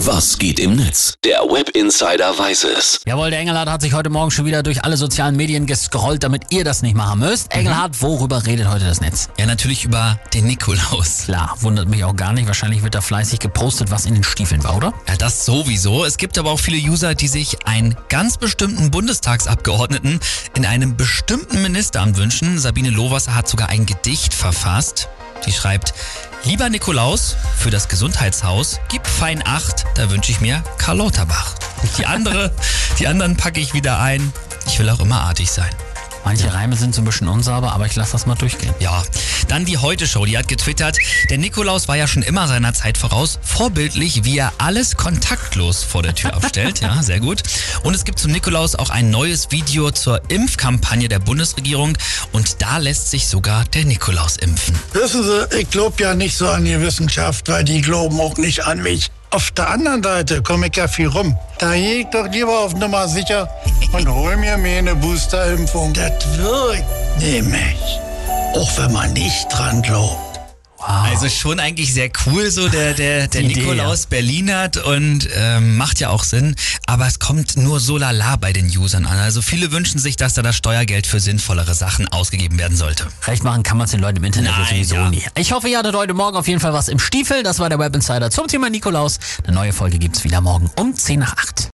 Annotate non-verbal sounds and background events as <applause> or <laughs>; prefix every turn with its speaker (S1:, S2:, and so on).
S1: Was geht im Netz? Der Web Insider weiß es.
S2: Jawohl, der Engelhardt hat sich heute Morgen schon wieder durch alle sozialen Medien gescrollt, damit ihr das nicht machen müsst. Engelhardt, worüber redet heute das Netz?
S3: Ja, natürlich über den Nikolaus.
S2: Klar, wundert mich auch gar nicht. Wahrscheinlich wird da fleißig gepostet, was in den Stiefeln war, oder?
S3: Ja, das sowieso. Es gibt aber auch viele User, die sich einen ganz bestimmten Bundestagsabgeordneten in einem bestimmten Ministeramt wünschen. Sabine Lohwasser hat sogar ein Gedicht verfasst. Die schreibt, Lieber Nikolaus, für das Gesundheitshaus, gib fein acht, da wünsche ich mir Karl Lauterbach. Die andere, die anderen packe ich wieder ein. Ich will auch immer artig sein.
S2: Manche Reime sind so ein bisschen unsauber, aber ich lasse das mal durchgehen.
S3: Ja, dann die Heute-Show, die hat getwittert, der Nikolaus war ja schon immer seiner Zeit voraus, vorbildlich, wie er alles kontaktlos vor der Tür aufstellt. <laughs> Ja, sehr gut. Und es gibt zum Nikolaus auch ein neues Video zur Impfkampagne der Bundesregierung und da lässt sich sogar der Nikolaus impfen.
S4: Wissen Sie, ich glaube ja nicht so an die Wissenschaft, weil die glauben auch nicht an mich. Auf der anderen Seite komme ich ja viel rum. Da gehe ich doch lieber auf Nummer sicher und hol mir meine Boosterimpfung. Das wirkt nämlich. Auch wenn man nicht dran glaubt.
S3: Also schon eigentlich sehr cool, so der, der, der
S2: Idee,
S3: Nikolaus Berlinert und ähm, macht ja auch Sinn, aber es kommt nur so lala bei den Usern an. Also viele wünschen sich, dass da das Steuergeld für sinnvollere Sachen ausgegeben werden sollte.
S2: Recht machen kann man es den Leuten im Internet
S3: Nein,
S2: sowieso
S3: ja.
S2: nie. Ich hoffe, ihr hattet heute Morgen auf jeden Fall was im Stiefel. Das war der Web Insider zum Thema Nikolaus. Eine neue Folge gibt's wieder morgen um 10 nach 8.